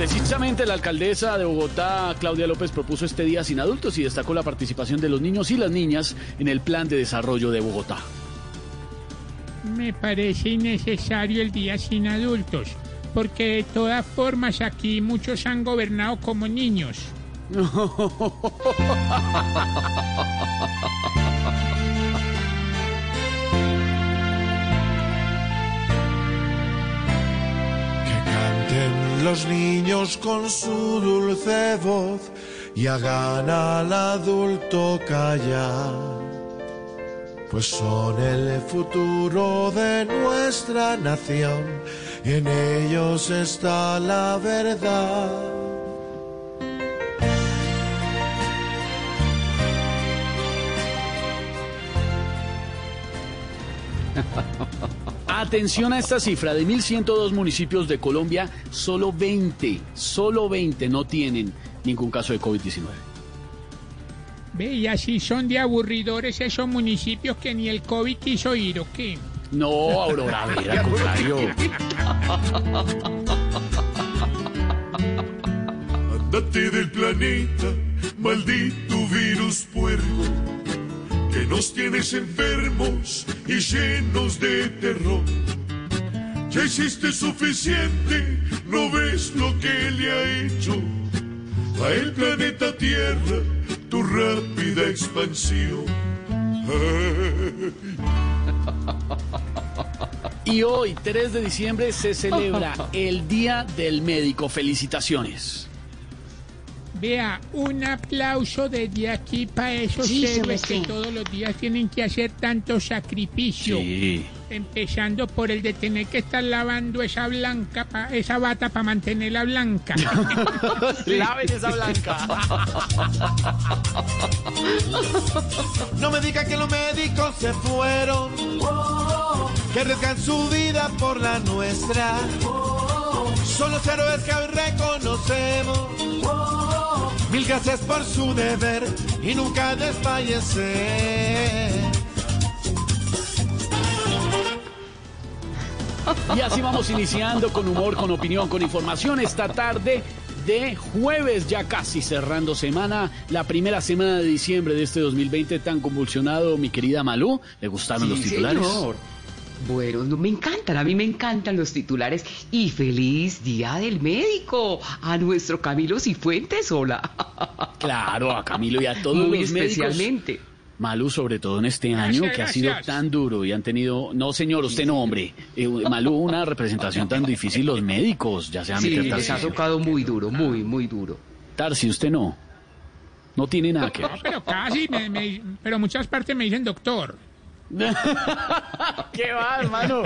Precisamente la alcaldesa de Bogotá, Claudia López, propuso este día sin adultos y destacó la participación de los niños y las niñas en el plan de desarrollo de Bogotá. Me parece innecesario el día sin adultos, porque de todas formas aquí muchos han gobernado como niños. los niños con su dulce voz y hagan al adulto callar. Pues son el futuro de nuestra nación y en ellos está la verdad. Atención a esta cifra, de 1.102 municipios de Colombia, solo 20, solo 20 no tienen ningún caso de COVID-19. Ve, y así son de aburridores esos municipios que ni el COVID quiso ir, ¿o qué? No, Aurora, a ver, al contrario. Andate del planeta, maldito virus puerco, nos tienes enfermos y llenos de terror. Ya hiciste suficiente, no ves lo que le ha hecho a el planeta Tierra tu rápida expansión. Ay. Y hoy, 3 de diciembre, se celebra el Día del Médico. Felicitaciones. Vea, un aplauso desde aquí para esos Sí, héroes sí, que todos los días tienen que hacer tanto sacrificio. Sí. Empezando por el de tener que estar lavando esa blanca, pa- esa bata para mantenerla blanca. Laven esa blanca. No me digan que los médicos se fueron, que arriesgan su vida por la nuestra. Son los héroes que hoy reconocemos. Mil gracias por su deber y nunca desfallecer. Y así vamos iniciando con humor, con opinión, con información esta tarde de jueves, ya casi cerrando semana, la primera semana de diciembre de este 2020 tan convulsionado, mi querida Malú. ¿Le gustaron los Sí, titulares? señor. Bueno, no, me encantan, a mí me encantan los titulares. Y feliz Día del Médico a nuestro Camilo Cifuentes, hola. Claro, a Camilo y a todos Muy los médicos. especialmente. Malú, sobre todo en este año Gracias, que ha sido gracias. tan duro y han tenido, no señor, usted no, hombre, Eh, Malú, una representación tan difícil los médicos, ya sea Sí, mi les ha tocado muy duro, muy, muy duro. Tarsi, usted no, no tiene nada que No, ver. pero casi, me- me- pero muchas partes me dicen doctor. ¿Qué va, hermano?